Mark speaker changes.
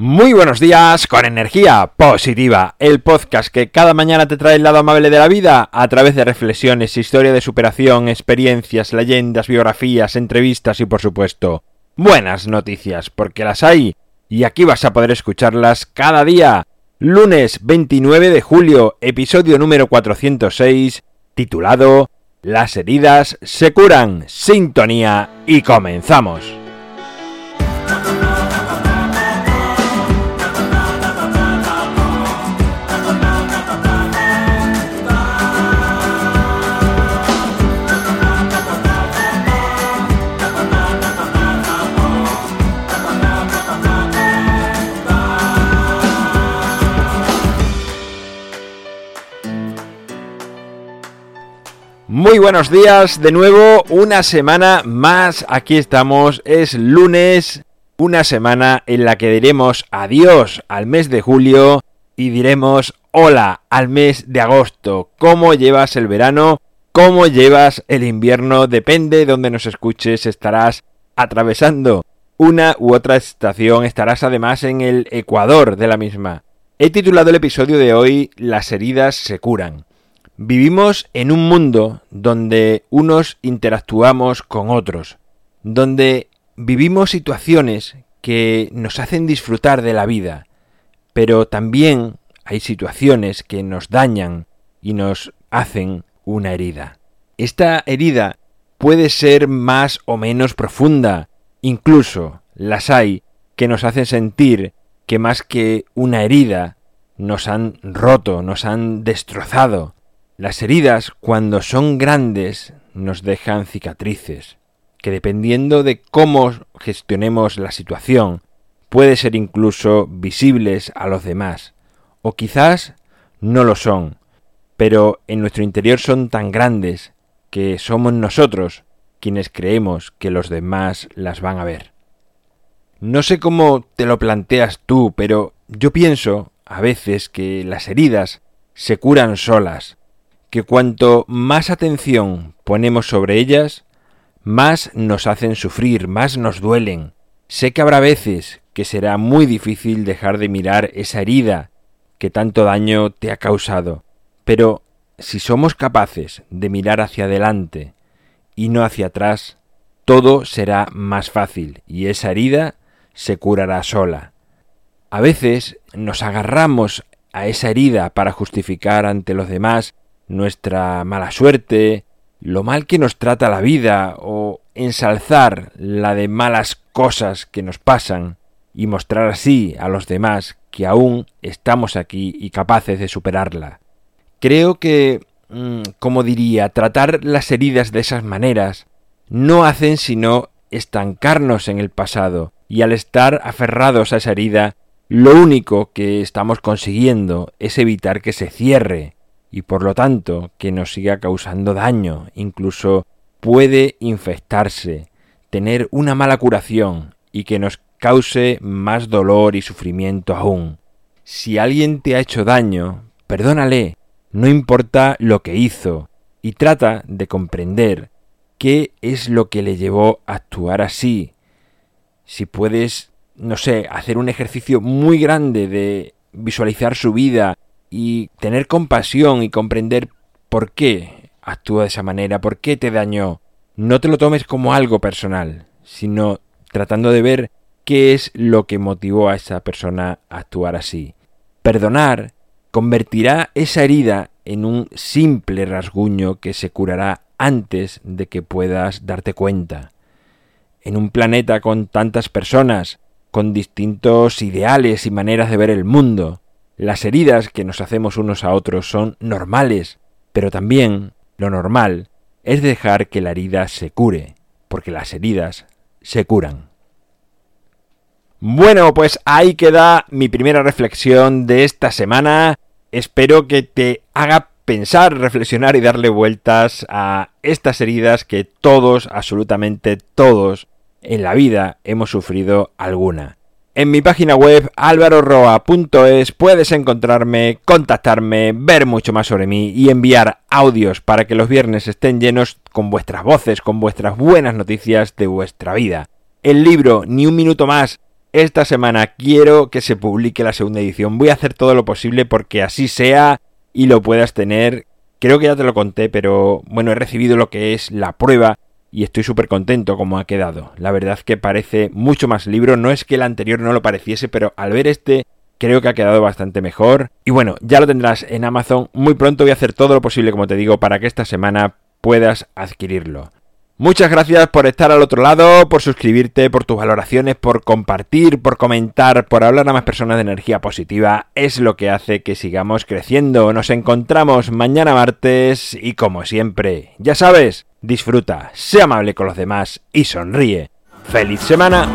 Speaker 1: Muy buenos días con energía positiva, el podcast que cada mañana te trae el lado amable de la vida a través de reflexiones, historia de superación, experiencias, leyendas, biografías, entrevistas y por supuesto buenas noticias, porque las hay y aquí vas a poder escucharlas cada día. Lunes 29 de julio, episodio número 406, titulado Las heridas se curan, sintonía y comenzamos. Muy buenos días, de nuevo una semana más, aquí estamos, es lunes, una semana en la que diremos adiós al mes de julio y diremos hola al mes de agosto. ¿Cómo llevas el verano? ¿Cómo llevas el invierno? Depende de donde nos escuches, estarás atravesando una u otra estación, estarás además en el ecuador de la misma. He titulado el episodio de hoy Las heridas se curan. Vivimos en un mundo donde unos interactuamos con otros, donde vivimos situaciones que nos hacen disfrutar de la vida, pero también hay situaciones que nos dañan y nos hacen una herida. Esta herida puede ser más o menos profunda, incluso las hay que nos hacen sentir que más que una herida nos han roto, nos han destrozado, las heridas, cuando son grandes, nos dejan cicatrices, que dependiendo de cómo gestionemos la situación, puede ser incluso visibles a los demás, o quizás no lo son, pero en nuestro interior son tan grandes que somos nosotros quienes creemos que los demás las van a ver. No sé cómo te lo planteas tú, pero yo pienso a veces que las heridas se curan solas, que cuanto más atención ponemos sobre ellas, más nos hacen sufrir, más nos duelen. Sé que habrá veces que será muy difícil dejar de mirar esa herida que tanto daño te ha causado, pero si somos capaces de mirar hacia adelante y no hacia atrás, todo será más fácil y esa herida se curará sola. A veces nos agarramos a esa herida para justificar ante los demás nuestra mala suerte, lo mal que nos trata la vida o ensalzar la de malas cosas que nos pasan y mostrar así a los demás que aún estamos aquí y capaces de superarla. Creo que, mm, como diría, tratar las heridas de esas maneras no hacen sino estancarnos en el pasado y al estar aferrados a esa herida, lo único que estamos consiguiendo es evitar que se cierre y por lo tanto que nos siga causando daño, incluso puede infectarse, tener una mala curación y que nos cause más dolor y sufrimiento aún. Si alguien te ha hecho daño, perdónale, no importa lo que hizo, y trata de comprender qué es lo que le llevó a actuar así. Si puedes, no sé, hacer un ejercicio muy grande de visualizar su vida y tener compasión y comprender por qué actúa de esa manera, por qué te dañó. No te lo tomes como algo personal, sino tratando de ver qué es lo que motivó a esa persona a actuar así. Perdonar convertirá esa herida en un simple rasguño que se curará antes de que puedas darte cuenta. En un planeta con tantas personas, con distintos ideales y maneras de ver el mundo, las heridas que nos hacemos unos a otros son normales, pero también lo normal es dejar que la herida se cure, porque las heridas se curan. Bueno, pues ahí queda mi primera reflexión de esta semana. Espero que te haga pensar, reflexionar y darle vueltas a estas heridas que todos, absolutamente todos, en la vida hemos sufrido alguna. En mi página web alvaroroa.es puedes encontrarme, contactarme, ver mucho más sobre mí y enviar audios para que los viernes estén llenos con vuestras voces, con vuestras buenas noticias de vuestra vida. El libro Ni un minuto más esta semana quiero que se publique la segunda edición. Voy a hacer todo lo posible porque así sea y lo puedas tener. Creo que ya te lo conté, pero bueno, he recibido lo que es la prueba y estoy súper contento como ha quedado. La verdad que parece mucho más libro, no es que el anterior no lo pareciese, pero al ver este creo que ha quedado bastante mejor. Y bueno, ya lo tendrás en Amazon. Muy pronto voy a hacer todo lo posible, como te digo, para que esta semana puedas adquirirlo. Muchas gracias por estar al otro lado, por suscribirte, por tus valoraciones, por compartir, por comentar, por hablar a más personas de energía positiva. Es lo que hace que sigamos creciendo. Nos encontramos mañana martes y como siempre, ya sabes, disfruta, sé amable con los demás y sonríe. ¡Feliz semana!